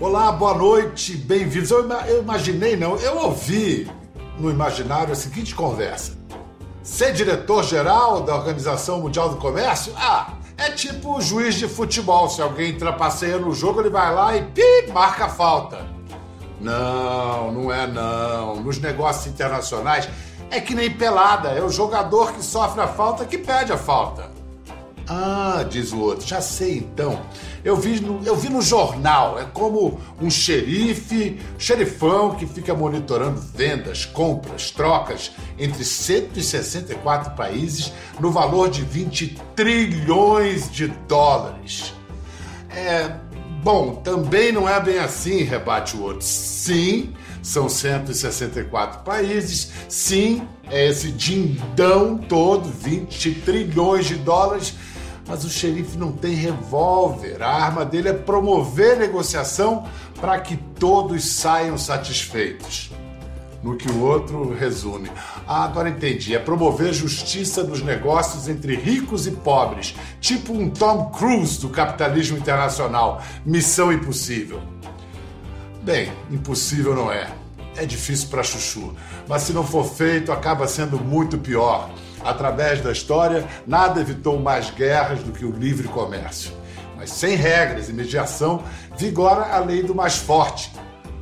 Olá, boa noite, bem-vindos. Eu, eu imaginei, não, eu ouvi no imaginário a seguinte conversa. Ser diretor-geral da Organização Mundial do Comércio? Ah, é tipo juiz de futebol. Se alguém trapaceia no jogo, ele vai lá e pi, marca a falta. Não, não é não. Nos negócios internacionais é que nem pelada. É o jogador que sofre a falta que pede a falta. Ah, diz o outro, já sei então. Eu vi, no, eu vi no jornal, é como um xerife, xerifão que fica monitorando vendas, compras, trocas entre 164 países no valor de 20 trilhões de dólares. É, bom, também não é bem assim, rebate o outro. Sim, são 164 países, sim, é esse dindão todo, 20 trilhões de dólares mas o xerife não tem revólver. A arma dele é promover negociação para que todos saiam satisfeitos. No que o outro resume. Ah, agora entendi. É promover justiça nos negócios entre ricos e pobres. Tipo um Tom Cruise do capitalismo internacional. Missão impossível. Bem, impossível não é. É difícil para chuchu. Mas se não for feito, acaba sendo muito pior. Através da história, nada evitou mais guerras do que o livre comércio. Mas sem regras e mediação, vigora a lei do mais forte.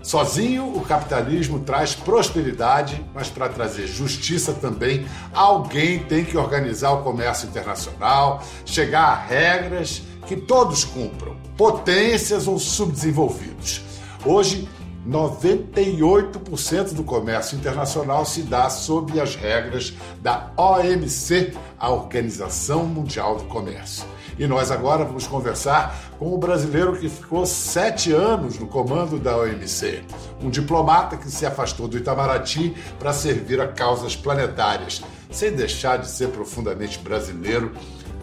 Sozinho, o capitalismo traz prosperidade, mas para trazer justiça também, alguém tem que organizar o comércio internacional, chegar a regras que todos cumpram, potências ou subdesenvolvidos. Hoje, 98% do comércio internacional se dá sob as regras da OMC, a Organização Mundial do Comércio. E nós agora vamos conversar com o brasileiro que ficou sete anos no comando da OMC, um diplomata que se afastou do Itamaraty para servir a causas planetárias, sem deixar de ser profundamente brasileiro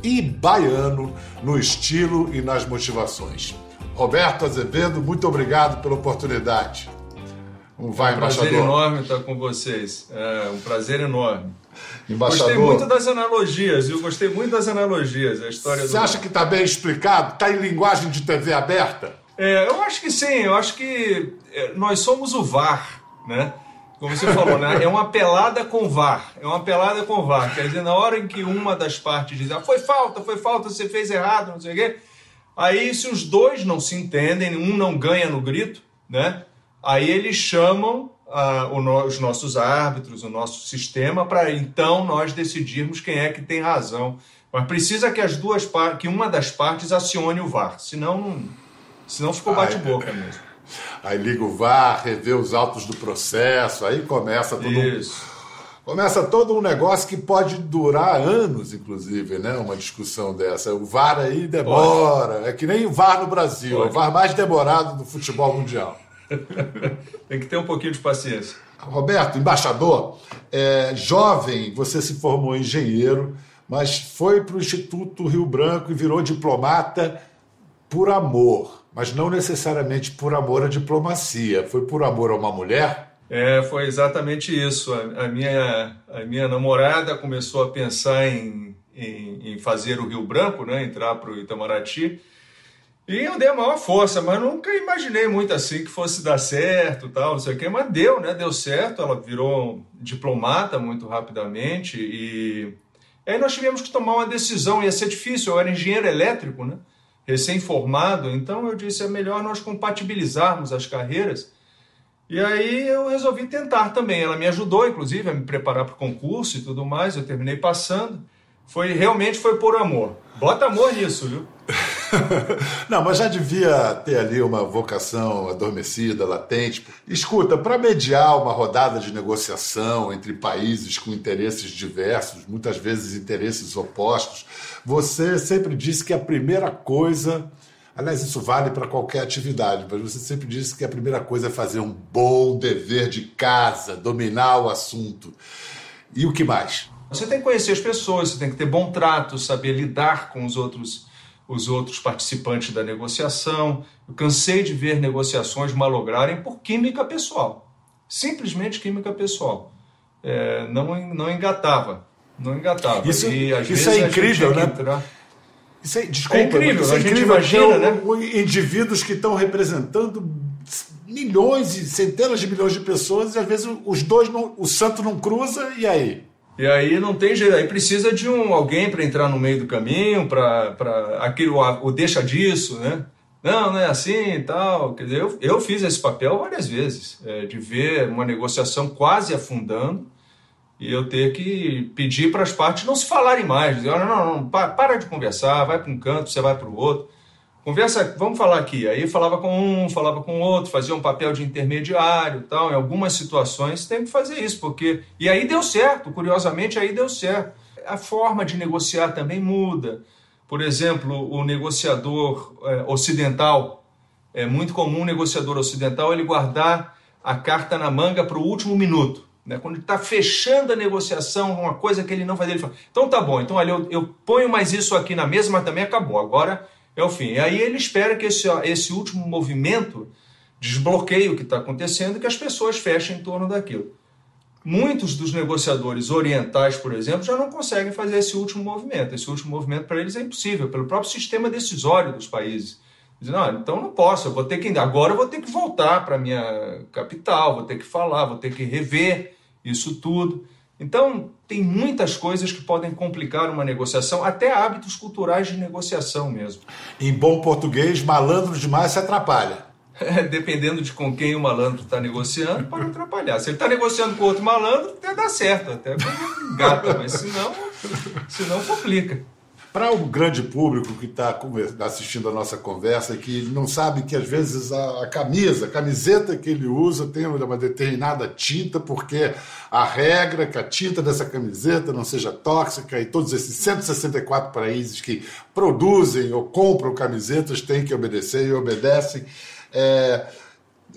e baiano no estilo e nas motivações. Roberto Azevedo, muito obrigado pela oportunidade. Um vai, um embaixador. prazer enorme estar com vocês. É um prazer enorme. Embaixador. Gostei muito das analogias, eu gostei muito das analogias. A história Você do... acha que está bem explicado? Está em linguagem de TV aberta? É, eu acho que sim. Eu acho que é, nós somos o VAR, né? Como você falou, né? É uma pelada com VAR. É uma pelada com VAR. Quer dizer, na hora em que uma das partes diz, ah, foi falta, foi falta, você fez errado, não sei o quê Aí, se os dois não se entendem, um não ganha no grito, né? Aí eles chamam uh, o, os nossos árbitros, o nosso sistema, para então nós decidirmos quem é que tem razão. Mas precisa que as duas que uma das partes acione o VAR, senão, não, senão ficou bate-boca mesmo. Aí liga o VAR, revê os autos do processo, aí começa todo Isso. Começa todo um negócio que pode durar anos, inclusive, né? Uma discussão dessa. O VAR aí demora. Pode. É que nem o VAR no Brasil. Pode. É o VAR mais demorado do futebol mundial. Tem que ter um pouquinho de paciência. Roberto, embaixador, é, jovem, você se formou engenheiro, mas foi para o Instituto Rio Branco e virou diplomata por amor, mas não necessariamente por amor à diplomacia. Foi por amor a uma mulher? É, foi exatamente isso. A, a, minha, a minha namorada começou a pensar em, em, em fazer o Rio Branco, né, entrar para o Itamaraty. E eu dei a maior força, mas nunca imaginei muito assim que fosse dar certo, tal, não sei o quê. Mas deu, né? Deu certo. Ela virou diplomata muito rapidamente e aí nós tivemos que tomar uma decisão. Ia ser difícil. Eu era engenheiro elétrico, né? Recém-formado. Então eu disse é melhor nós compatibilizarmos as carreiras e aí eu resolvi tentar também. Ela me ajudou, inclusive, a me preparar para o concurso e tudo mais. Eu terminei passando. Foi realmente foi por amor. Bota amor nisso, viu? Não, mas já devia ter ali uma vocação adormecida, latente. Escuta, para mediar uma rodada de negociação entre países com interesses diversos, muitas vezes interesses opostos, você sempre disse que a primeira coisa Aliás, isso vale para qualquer atividade, mas você sempre disse que a primeira coisa é fazer um bom dever de casa, dominar o assunto. E o que mais? Você tem que conhecer as pessoas, você tem que ter bom trato, saber lidar com os outros, os outros participantes da negociação. Eu cansei de ver negociações malograrem por química pessoal. Simplesmente química pessoal. É, não, não engatava. Não engatava. Isso, e, isso é incrível, né? Entrar... Isso é, desculpa, é incrível, isso é incrível. Imagina, né? Indivíduos que estão representando milhões e centenas de milhões de pessoas e às vezes os dois, não, o santo não cruza e aí? E aí não tem jeito, aí precisa de um alguém para entrar no meio do caminho, para aquilo, o deixa disso, né? Não, não é assim e tal. Quer dizer, eu, eu fiz esse papel várias vezes, é, de ver uma negociação quase afundando e eu ter que pedir para as partes não se falarem mais, dizer, não, não, não, para de conversar, vai para um canto, você vai para o outro. Conversa, vamos falar aqui. Aí falava com um, falava com o outro, fazia um papel de intermediário, tal. Em algumas situações tem que fazer isso, porque e aí deu certo. Curiosamente, aí deu certo. A forma de negociar também muda. Por exemplo, o negociador é, ocidental é muito comum o negociador ocidental ele guardar a carta na manga para o último minuto. Né? Quando ele está fechando a negociação, uma coisa que ele não faz, ele fala: então tá bom, então eu, eu ponho mais isso aqui na mesa, mas também acabou. Agora é o fim. E aí ele espera que esse, esse último movimento desbloqueie o que está acontecendo e que as pessoas fechem em torno daquilo. Muitos dos negociadores orientais, por exemplo, já não conseguem fazer esse último movimento. Esse último movimento para eles é impossível, pelo próprio sistema decisório dos países. Não, então não posso, eu vou ter que agora eu vou ter que voltar para minha capital, vou ter que falar, vou ter que rever isso tudo. Então, tem muitas coisas que podem complicar uma negociação, até hábitos culturais de negociação mesmo. Em bom português, malandro demais se atrapalha. Dependendo de com quem o malandro está negociando, pode atrapalhar. Se ele está negociando com outro malandro, até dá certo, até gata, mas senão, senão complica. Para o grande público que está assistindo a nossa conversa, que não sabe que às vezes a, camisa, a camiseta que ele usa tem uma determinada tinta, porque a regra é que a tinta dessa camiseta não seja tóxica e todos esses 164 países que produzem ou compram camisetas têm que obedecer e obedecem. É,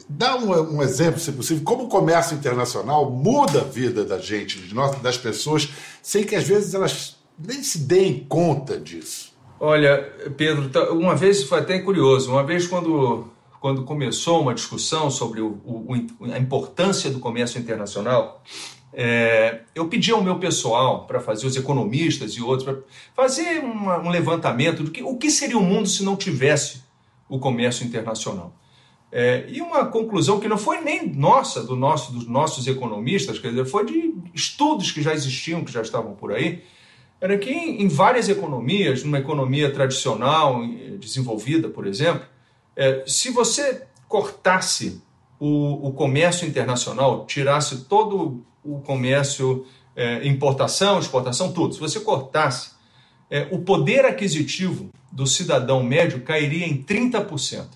dá um, um, exemplo, se possível, como o comércio internacional muda a vida da gente, de nós, das pessoas, sem que às vezes elas nem se deem conta disso. Olha, Pedro, tá, uma vez foi até curioso, uma vez quando, quando começou uma discussão sobre o, o, a importância do comércio internacional, é, eu pedi ao meu pessoal para fazer, os economistas e outros, para fazer uma, um levantamento do que o que seria o mundo se não tivesse o comércio internacional. É, e uma conclusão que não foi nem nossa, do nosso, dos nossos economistas, quer dizer, foi de estudos que já existiam, que já estavam por aí, era que em, várias economias, numa economia tradicional, desenvolvida, por exemplo, é, se você cortasse o, o, comércio internacional, tirasse todo o comércio, é, importação, exportação, tudo, se você cortasse, é, o poder aquisitivo do cidadão médio cairia em 30%.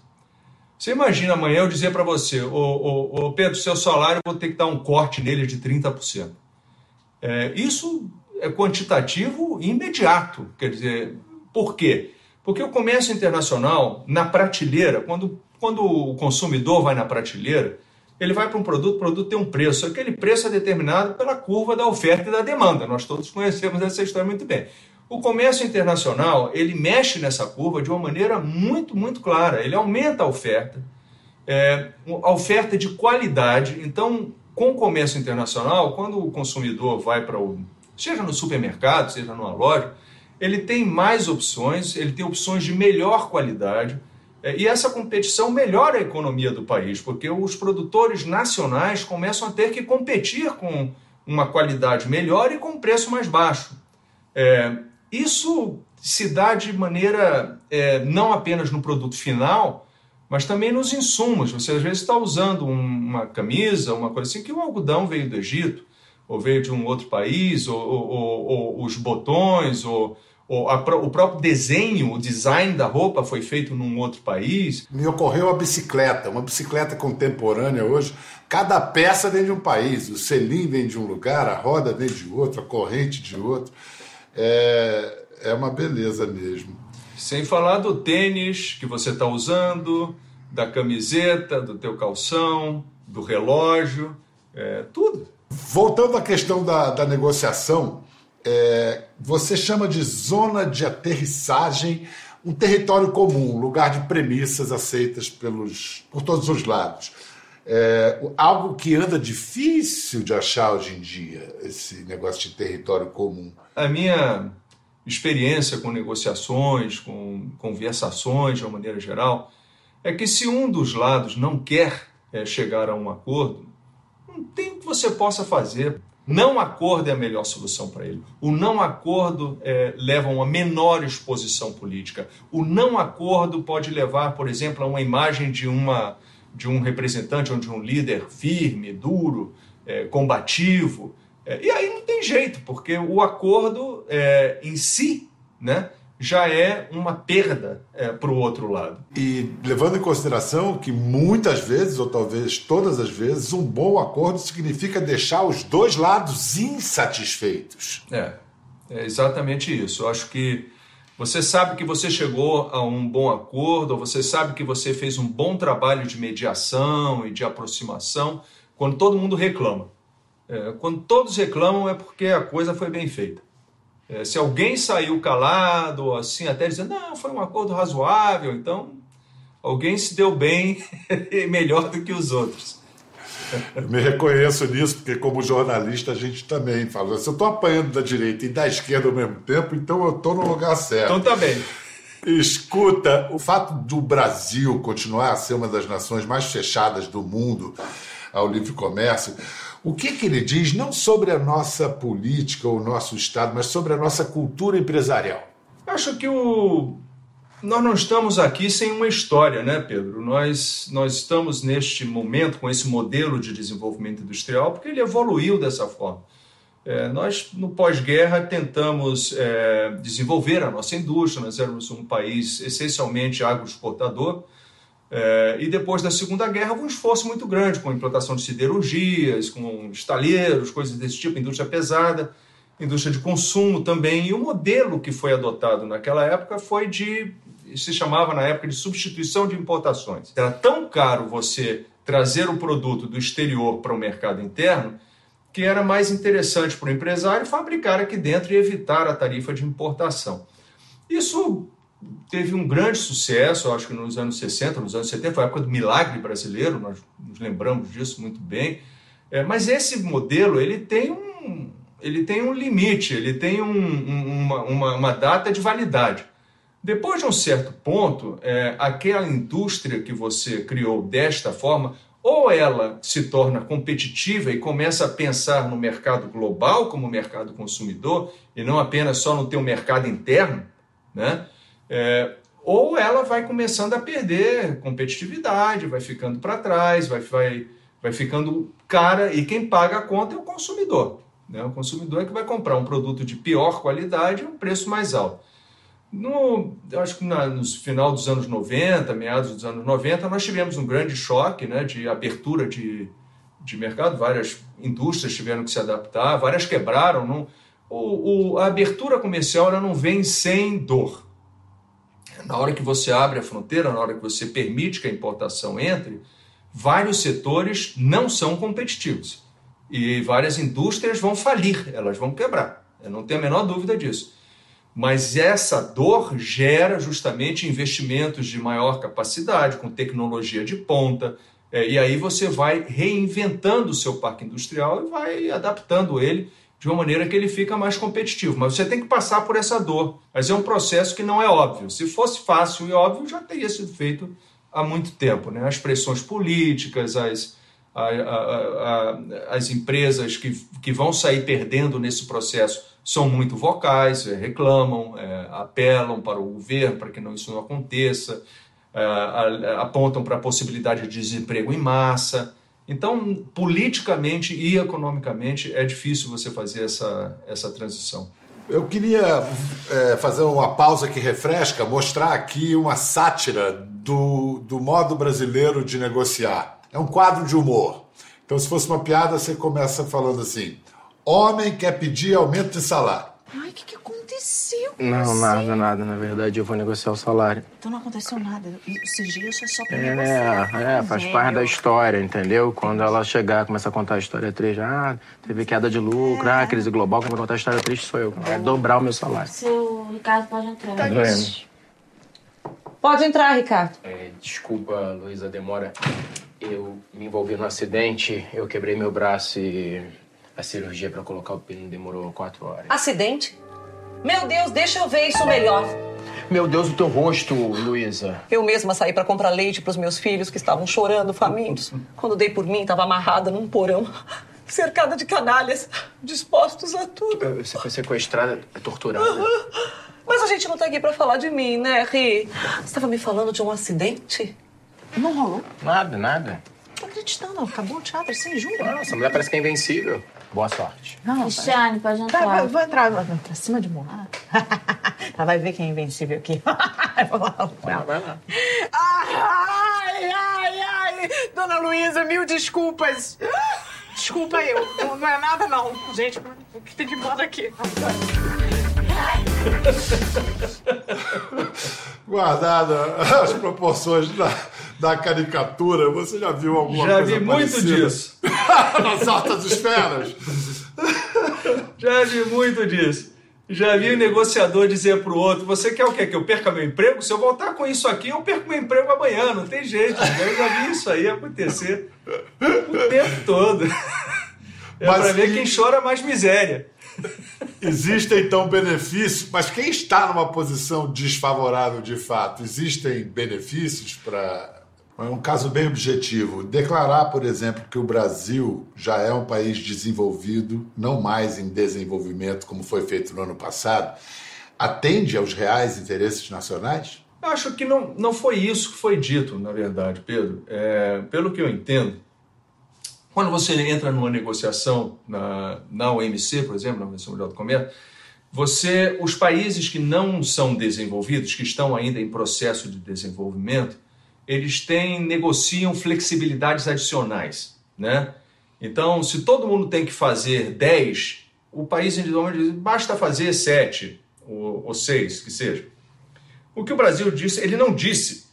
Você imagina amanhã eu dizer para você, ô, ô, ô, Pedro, seu salário eu vou ter que dar um corte nele de 30%. É, isso quantitativo e imediato. Quer dizer, por quê? Porque o comércio internacional, na prateleira, quando, quando o consumidor vai na prateleira, ele vai para um produto, o produto tem um preço. Aquele preço é determinado pela curva da oferta e da demanda. Nós todos conhecemos essa história muito bem. O comércio internacional, ele mexe nessa curva de uma maneira muito, muito clara. Ele aumenta a oferta, é, a oferta de qualidade. Então, com o comércio internacional, quando o consumidor vai para o seja no supermercado, seja numa loja, ele tem mais opções, ele tem opções de melhor qualidade. É, e essa competição melhora a economia do país, porque os produtores nacionais começam a ter que competir com uma qualidade melhor e com preço mais baixo. É, isso se dá de maneira é, não apenas no produto final, mas também nos insumos. Você às vezes está usando uma camisa, uma coisa assim, que o algodão veio do Egito ou veio de um outro país, ou, ou, ou os botões, ou, a, o próprio desenho, o design da roupa foi feito num outro país. Me ocorreu a bicicleta, uma bicicleta contemporânea hoje. Cada peça vem de um país, o selim vem de um lugar, a roda vem de outro, a corrente de outro. É, é uma beleza mesmo. Sem falar do tênis que você está usando, da camiseta, do teu calção, do relógio, é, tudo. Voltando à questão da, da negociação, é, você chama de zona de aterrissagem um território comum, um lugar de premissas aceitas pelos, por todos os lados. É, algo que anda difícil de achar hoje em dia, esse negócio de território comum. A minha experiência com negociações, com conversações de uma maneira geral, é que se um dos lados não quer é, chegar a um acordo, não tem o que você possa fazer. Não acordo é a melhor solução para ele. O não acordo é, leva a uma menor exposição política. O não acordo pode levar, por exemplo, a uma imagem de uma de um representante ou de um líder firme, duro, é, combativo. É, e aí não tem jeito, porque o acordo é, em si né, já é uma perda é, para o outro lado. E levando em consideração que muitas vezes, ou talvez todas as vezes, um bom acordo significa deixar os dois lados insatisfeitos. É, é exatamente isso. Eu acho que você sabe que você chegou a um bom acordo, ou você sabe que você fez um bom trabalho de mediação e de aproximação quando todo mundo reclama. É, quando todos reclamam é porque a coisa foi bem feita. É, se alguém saiu calado, assim, até dizendo, não, foi um acordo razoável, então alguém se deu bem melhor do que os outros. Eu me reconheço nisso, porque como jornalista a gente também fala. Se eu estou apanhando da direita e da esquerda ao mesmo tempo, então eu estou no lugar certo. Então tá bem. Escuta, o fato do Brasil continuar a ser uma das nações mais fechadas do mundo ao livre comércio, o que, que ele diz não sobre a nossa política ou o nosso Estado, mas sobre a nossa cultura empresarial? Acho que o, nós não estamos aqui sem uma história, né, Pedro? Nós, nós estamos neste momento com esse modelo de desenvolvimento industrial porque ele evoluiu dessa forma. É, nós, no pós-guerra, tentamos é, desenvolver a nossa indústria, nós éramos um país essencialmente agroexportador, é, e depois da Segunda Guerra, um esforço muito grande com a implantação de siderurgias, com estaleiros, coisas desse tipo, indústria pesada, indústria de consumo também. E o modelo que foi adotado naquela época foi de se chamava na época de substituição de importações. Era tão caro você trazer o produto do exterior para o mercado interno que era mais interessante para o empresário fabricar aqui dentro e evitar a tarifa de importação. Isso teve um grande sucesso, acho que nos anos 60, nos anos 70, foi a época do milagre brasileiro, nós nos lembramos disso muito bem. É, mas esse modelo ele tem um, ele tem um limite, ele tem um, um, uma, uma, uma data de validade. Depois de um certo ponto, é, aquela indústria que você criou desta forma, ou ela se torna competitiva e começa a pensar no mercado global como mercado consumidor e não apenas só no teu mercado interno, né? É, ou ela vai começando a perder competitividade, vai ficando para trás, vai, vai, vai ficando cara e quem paga a conta é o consumidor. Né? O consumidor é que vai comprar um produto de pior qualidade a um preço mais alto. No, eu acho que na, no final dos anos 90, meados dos anos 90, nós tivemos um grande choque né, de abertura de, de mercado. Várias indústrias tiveram que se adaptar, várias quebraram. Não, o, o, a abertura comercial ela não vem sem dor. Na hora que você abre a fronteira, na hora que você permite que a importação entre, vários setores não são competitivos. E várias indústrias vão falir, elas vão quebrar. Eu não tenho a menor dúvida disso. Mas essa dor gera justamente investimentos de maior capacidade, com tecnologia de ponta, é, e aí você vai reinventando o seu parque industrial e vai adaptando ele de uma maneira que ele fica mais competitivo. Mas você tem que passar por essa dor. Mas é um processo que não é óbvio. Se fosse fácil e óbvio, já teria sido feito há muito tempo. Né? As pressões políticas, as, a, a, a, as empresas que, que vão sair perdendo nesse processo são muito vocais, é, reclamam, é, apelam para o governo para que não, isso não aconteça, é, apontam para a possibilidade de desemprego em massa. Então, politicamente e economicamente, é difícil você fazer essa, essa transição. Eu queria é, fazer uma pausa que refresca, mostrar aqui uma sátira do, do modo brasileiro de negociar. É um quadro de humor. Então, se fosse uma piada, você começa falando assim: Homem quer pedir aumento de salário. Ai, o que, que aconteceu? Não, você? nada, nada. Na verdade, eu vou negociar o salário. Então não aconteceu nada. Esses dias foi só pra é, negociar. É, faz velho. parte da história, entendeu? Quando ela chegar, começa a contar a história triste. Ah, teve queda de lucro, é. ah, crise global. Quem vai contar a história triste sou eu. Vai dobrar o meu salário. Seu Ricardo pode entrar. Tá. Pode entrar, Ricardo. É, desculpa, Luísa, a demora. Eu me envolvi num acidente, eu quebrei meu braço e a cirurgia para colocar o pino demorou quatro horas. Acidente? Meu Deus, deixa eu ver isso melhor. Meu Deus, o teu rosto, Luísa. Eu mesma saí para comprar leite para os meus filhos que estavam chorando, famintos. Quando dei por mim, estava amarrada num porão, cercada de canalhas, dispostos a tudo. Você foi sequestrada, torturada. Mas a gente não tá aqui para falar de mim, né, Ri? Você estava me falando de um acidente? Não rolou? Nada, nada. Tô acreditando, acabou o teatro, sim, juro. Nossa, essa mulher parece que é invencível. Boa sorte. Não, Cristiane, pode Tá, entrar. vou, vou entrar, vou entrar cima de morro. Ela vai ver quem é invencível aqui. Vou lá, com ela. Vai lá. Ai, ai, ai! Dona Luísa, mil desculpas. Desculpa eu. Não, não é nada, não. Gente, o que tem que ir embora aqui? Guardada as proporções da, da caricatura, você já viu alguma Já coisa vi muito parecida? disso. Nas altas esferas. Já vi muito disso. Já vi o negociador dizer pro outro: Você quer o quê? Que eu perca meu emprego? Se eu voltar com isso aqui, eu perco meu emprego amanhã. Não tem jeito. Eu já vi isso aí acontecer o tempo todo. É Mas pra ver quem chora mais miséria. Existem, então, benefícios, mas quem está numa posição desfavorável de fato, existem benefícios para. É um caso bem objetivo. Declarar, por exemplo, que o Brasil já é um país desenvolvido, não mais em desenvolvimento, como foi feito no ano passado, atende aos reais interesses nacionais? Acho que não, não foi isso que foi dito, na verdade, Pedro. É, pelo que eu entendo, quando você entra numa negociação na, na OMC, por exemplo, na Organização Mundial do Comércio, você, os países que não são desenvolvidos, que estão ainda em processo de desenvolvimento, eles têm, negociam flexibilidades adicionais, né? Então, se todo mundo tem que fazer 10, o país individualmente diz, basta fazer 7 ou, ou 6, que seja. O que o Brasil disse, ele não disse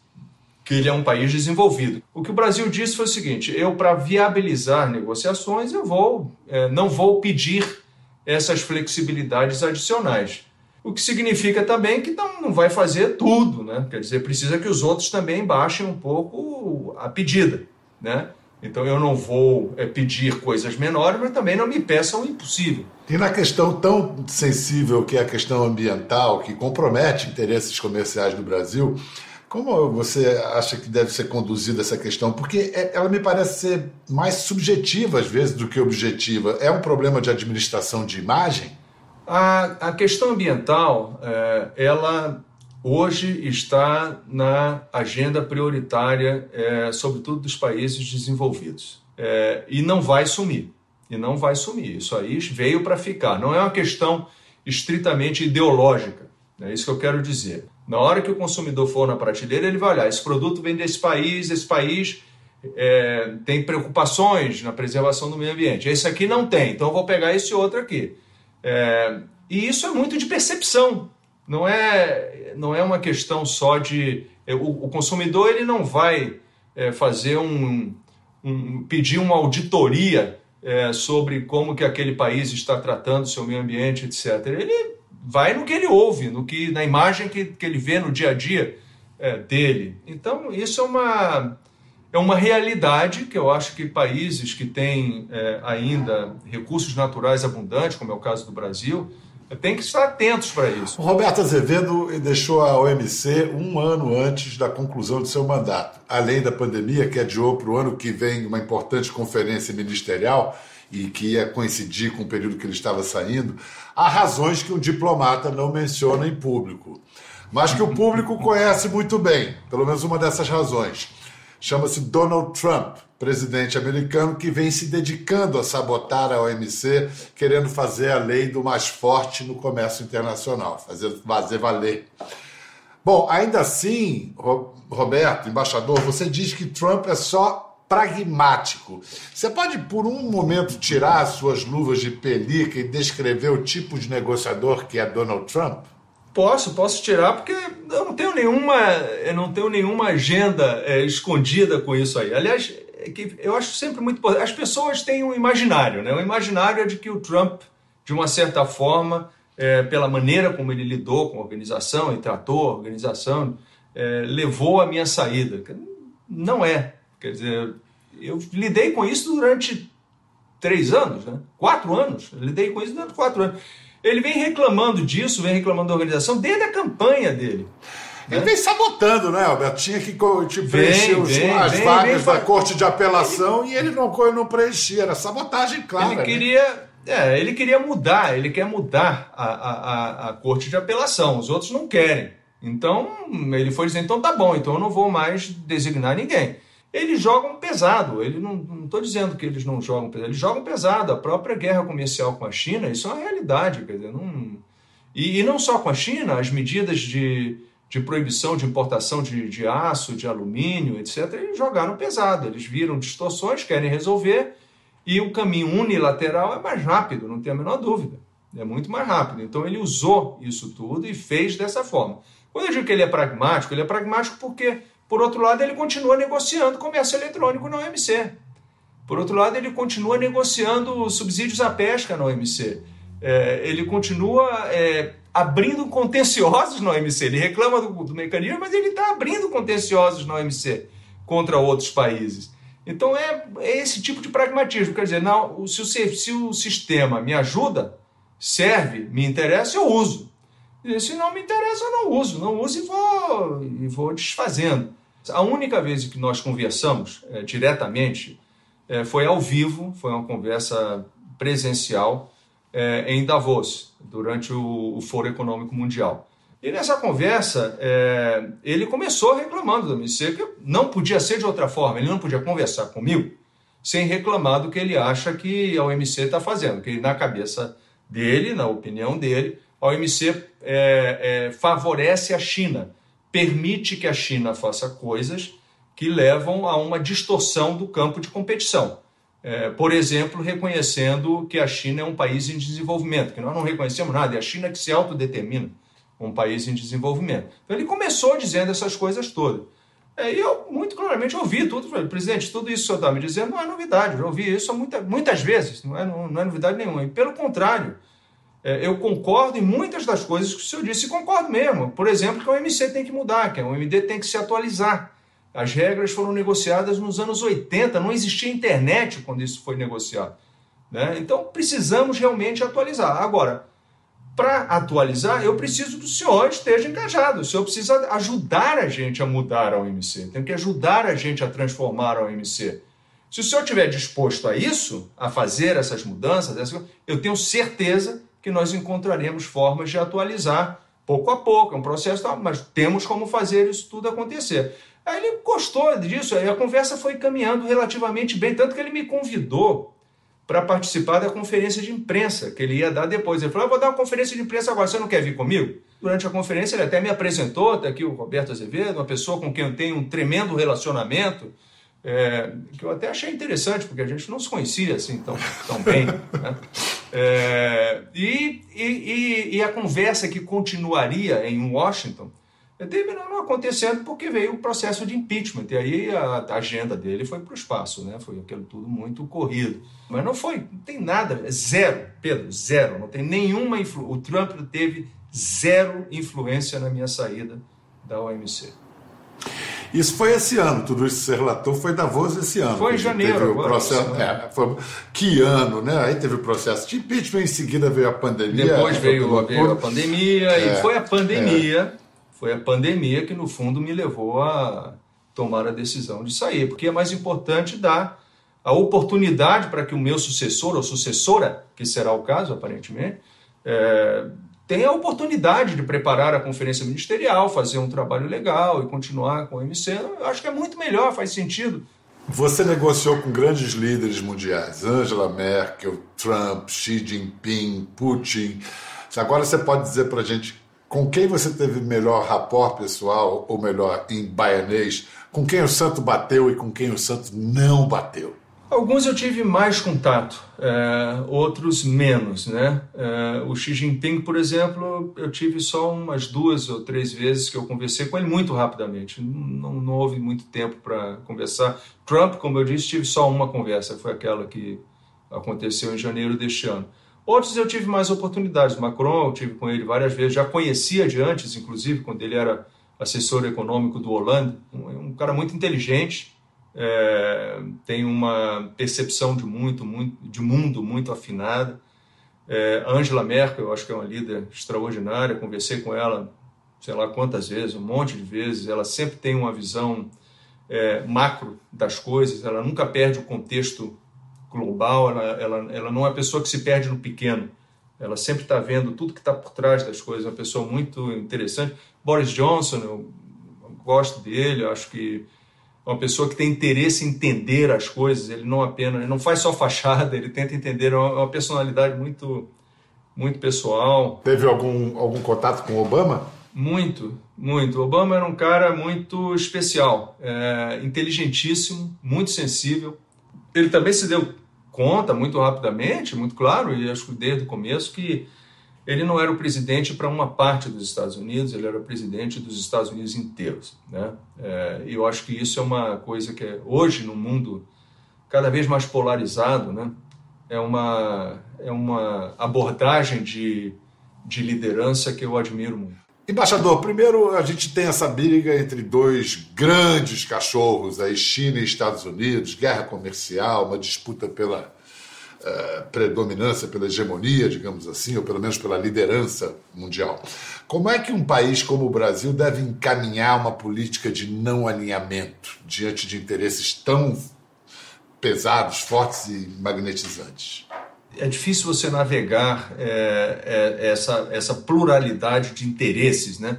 que ele é um país desenvolvido. O que o Brasil disse foi o seguinte: eu, para viabilizar negociações, eu vou, eh, não vou pedir essas flexibilidades adicionais. O que significa também que não, não vai fazer tudo, né? Quer dizer, precisa que os outros também baixem um pouco a pedida, né? Então eu não vou eh, pedir coisas menores, mas também não me peçam o impossível. E na questão tão sensível que é a questão ambiental, que compromete interesses comerciais do Brasil, como você acha que deve ser conduzida essa questão? Porque é- ela me parece ser mais subjetiva, às vezes, do que objetiva. É um problema de administração de imagem? A, a questão ambiental, eh, ela hoje está na agenda prioritária, eh, sobretudo dos países desenvolvidos. Eh, e não vai sumir. E não vai sumir. Isso aí veio para ficar. Não é uma questão estritamente ideológica. É isso que eu quero dizer. Na hora que o consumidor for na prateleira, ele vai olhar: esse produto vem desse país, esse país é, tem preocupações na preservação do meio ambiente. Esse aqui não tem, então eu vou pegar esse outro aqui. É, e isso é muito de percepção. Não é, não é uma questão só de. é, O, o consumidor ele não vai é, fazer um, um- pedir uma auditoria é, sobre como que aquele país está tratando seu meio ambiente, etc. Ele vai no que ele ouve, no que na imagem que, que ele vê no dia a dia é, dele. Então isso é uma é uma realidade que eu acho que países que têm é, ainda recursos naturais abundantes, como é o caso do Brasil, têm que estar atentos para isso. Roberto Azevedo deixou a OMC um ano antes da conclusão de seu mandato. Além da pandemia, que adiou para o ano que vem uma importante conferência ministerial e que ia coincidir com o período que ele estava saindo, há razões que um diplomata não menciona em público, mas que o público conhece muito bem, pelo menos uma dessas razões. Chama-se Donald Trump, presidente americano que vem se dedicando a sabotar a OMC, querendo fazer a lei do mais forte no comércio internacional, fazer, fazer valer. Bom, ainda assim, Ro- Roberto, embaixador, você diz que Trump é só pragmático. Você pode, por um momento, tirar as suas luvas de pelica e descrever o tipo de negociador que é Donald Trump? Posso, posso tirar, porque eu não tenho nenhuma, eu não tenho nenhuma agenda é, escondida com isso aí. Aliás, é que eu acho sempre muito importante. As pessoas têm um imaginário, né? O imaginário é de que o Trump, de uma certa forma, é, pela maneira como ele lidou com a organização e tratou a organização, é, levou à minha saída. Não é. Quer dizer, eu lidei com isso durante três anos, né? quatro anos. Lidei com isso durante quatro anos. Ele vem reclamando disso, vem reclamando da organização desde a campanha dele. Ele vem sabotando, né, Alberto? Tinha que tipo, preencher os, vem, as vem, vagas vem, da Corte de Apelação ele, e ele não, não preenchia. Era sabotagem clara. Ele né? queria, é, ele queria mudar, ele quer mudar a, a, a, a Corte de Apelação. Os outros não querem. Então, ele foi dizer, então tá bom, então eu não vou mais designar ninguém. Eles jogam pesado, ele não estou dizendo que eles não jogam pesado, eles jogam pesado. A própria guerra comercial com a China, isso é uma realidade. Quer dizer, não... e, e não só com a China, as medidas de, de proibição de importação de, de aço, de alumínio, etc., eles jogaram pesado. Eles viram distorções, querem resolver, e o caminho unilateral é mais rápido, não tem a menor dúvida. É muito mais rápido. Então ele usou isso tudo e fez dessa forma. Quando eu digo que ele é pragmático, ele é pragmático porque, por outro lado, ele continua negociando comércio eletrônico na OMC. Por outro lado, ele continua negociando subsídios à pesca na OMC. É, ele continua é, abrindo contenciosos na OMC. Ele reclama do, do mecanismo, mas ele está abrindo contenciosos na OMC contra outros países. Então é, é, esse tipo de pragmatismo. Quer dizer, não, se, o, se o sistema me ajuda, serve, me interessa, eu uso. Se não me interessa, eu não uso. Não uso e vou, e vou desfazendo. A única vez que nós conversamos é, diretamente é, foi ao vivo, foi uma conversa presencial é, em Davos, durante o, o, Foro Econômico Mundial. E nessa conversa, ele começou reclamando da OMC, que não podia ser de outra forma, ele não podia conversar comigo sem reclamar do que ele acha que a OMC está fazendo, que na cabeça dele, na opinião dele, a OMC é, é, favorece a China, permite que a China faça coisas que levam a uma distorção do campo de competição. É, por exemplo, reconhecendo que a China é um país em desenvolvimento, que nós não reconhecemos nada, é a China que se autodetermina um país em desenvolvimento. Então ele começou dizendo essas coisas todas. É, e eu, muito claramente, ouvi tudo. Falei, presidente, tudo isso que o senhor está me dizendo não é novidade. Eu ouvi isso muita, muitas vezes, não é, não, não é novidade nenhuma. E, pelo contrário, eu concordo em muitas das coisas que o senhor disse, e concordo mesmo. Por exemplo, que o OMC tem que mudar, que o OMD tem que se atualizar. As regras foram negociadas nos anos 80, não existia internet quando isso foi negociado. Né? Então precisamos realmente atualizar. Agora, para atualizar, eu preciso que o senhor esteja engajado. O senhor precisa ajudar a gente a mudar a OMC. Tem que ajudar a gente a transformar a OMC. Se o senhor estiver disposto a isso, a fazer essas mudanças, eu tenho certeza que nós encontraremos formas de atualizar pouco a pouco, é um processo, mas temos como fazer isso tudo acontecer. Aí ele gostou disso, aí a conversa foi caminhando relativamente bem, tanto que ele me convidou para participar da conferência de imprensa que ele ia dar depois. Ele falou: ah, vou dar uma conferência de imprensa agora, você não quer vir comigo? Durante a conferência, ele até me apresentou, está aqui o Roberto Azevedo, uma pessoa com quem eu tenho um tremendo relacionamento, é, que eu até achei interessante, porque a gente não se conhecia assim tão, tão bem. Né? É, e, e, e, a conversa que continuaria em Washington terminou não acontecendo porque veio o processo de impeachment. E aí a, agenda dele foi para o espaço, né? Foi aquilo tudo muito corrido. Mas não foi, não tem nada, zero, Pedro, zero. Não tem nenhuma influência. O Trump teve zero influência na minha saída da OMC. Isso foi esse ano, tudo isso que você relatou foi Davos esse ano. Foi em janeiro. Agora, processo, é, foi, que ano, né? Aí teve o processo de impeachment, em seguida veio a pandemia. Depois veio, veio a pandemia, é, e foi a pandemia, é. foi a pandemia que no fundo me levou a tomar a decisão de sair, porque é mais importante dar a oportunidade para que o meu sucessor ou sucessora, que será o caso aparentemente, é, tem a oportunidade de preparar a conferência ministerial, fazer um trabalho legal e continuar com o MC. Eu acho que é muito melhor, faz sentido. Você negociou com grandes líderes mundiais, Angela Merkel, Trump, Xi Jinping, Putin. Agora você pode dizer para a gente com quem você teve melhor rapport pessoal, ou melhor, em baianês, com quem o santo bateu e com quem o santo não bateu? Alguns eu tive mais contato, é, outros menos, né? É, o Xi Jinping, por exemplo, eu tive só umas duas ou três vezes que eu conversei com ele muito rapidamente. Não, não houve muito tempo para conversar. Trump, como eu disse, tive só uma conversa, foi aquela que aconteceu em janeiro deste ano. Outros eu tive mais oportunidades. Macron, eu tive com ele várias vezes, já conhecia de antes, inclusive, quando ele era assessor econômico do Hollande, um, um cara muito inteligente, é, tem uma percepção de muito, muito, de mundo muito afinada. É, Angela Merkel, eu acho que é uma líder extraordinária, conversei com ela, sei lá quantas vezes, um monte de vezes. Ela sempre tem uma visão é, macro das coisas, ela nunca perde o contexto global, ela, ela, ela não é uma pessoa que se perde no pequeno. Ela sempre está vendo tudo que está por trás das coisas, uma pessoa muito interessante. Boris Johnson, eu gosto dele, acho que uma pessoa que tem interesse em entender as coisas, ele não apenas, ele não faz só fachada, ele tenta entender, é uma personalidade muito muito pessoal. Teve algum, algum contato com Obama? Muito, muito. Obama era um cara muito especial, é, inteligentíssimo, muito sensível. Ele também se deu conta muito rapidamente, muito claro, e acho que desde o começo, que ele não era o presidente para uma parte dos Estados Unidos, ele era o presidente dos Estados Unidos inteiros. Né? É, e eu acho que isso é uma coisa que é, hoje, no mundo cada vez mais polarizado, né? é, uma, é uma abordagem de, de liderança que eu admiro muito. Embaixador, primeiro a gente tem essa briga entre dois grandes cachorros, aí China e Estados Unidos, guerra comercial, uma disputa pela eh, predominância, pela hegemonia, digamos assim, ou pelo menos pela liderança mundial. Como é que um país como o Brasil deve encaminhar uma política de não alinhamento diante de interesses tão pesados, fortes e magnetizantes? É difícil você navegar é, é, essa, essa pluralidade de interesses, né?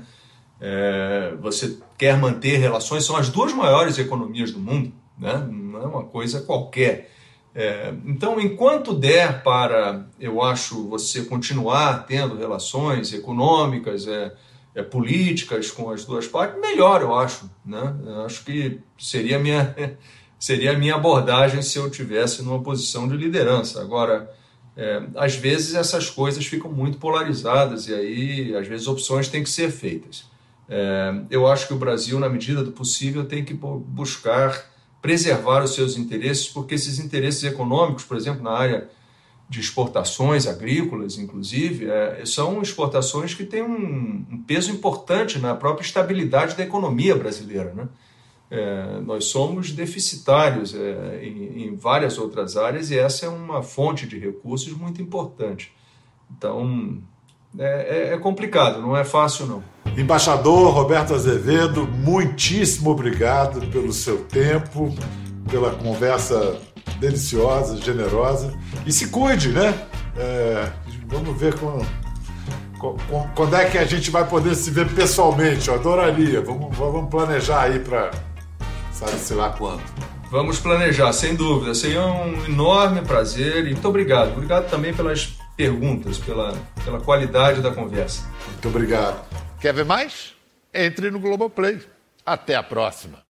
É, você quer manter relações, são as duas maiores economias do mundo, né? não é uma coisa qualquer. É, então, enquanto der para, eu acho, você continuar tendo relações econômicas, é, é, políticas com as duas partes, melhor, eu acho. Né? Eu acho que seria a minha, seria minha abordagem se eu tivesse numa posição de liderança. Agora, é, às vezes essas coisas ficam muito polarizadas e aí, às vezes, opções têm que ser feitas. É, eu acho que o Brasil, na medida do possível, tem que buscar preservar os seus interesses, porque esses interesses econômicos, por exemplo, na área de exportações agrícolas, inclusive, é, são exportações que têm um, um, peso importante na própria estabilidade da economia brasileira. Né? É, nós somos deficitários é, em, em, várias outras áreas e essa é uma fonte de recursos muito importante. Então, é, é, é complicado, não é fácil não. Embaixador Roberto Azevedo, muitíssimo obrigado pelo seu tempo, pela conversa deliciosa, generosa. E se cuide, né? É, vamos ver com, com, quando é que a gente vai poder se ver pessoalmente. Eu adoraria. Vamos, vamos planejar aí para sabe se lá quando. Vamos planejar, sem dúvida. Seria um enorme prazer e muito obrigado. Obrigado também pelas perguntas, pela, pela qualidade da conversa. Muito obrigado. Quer ver mais? Entre no Globoplay. Até a próxima.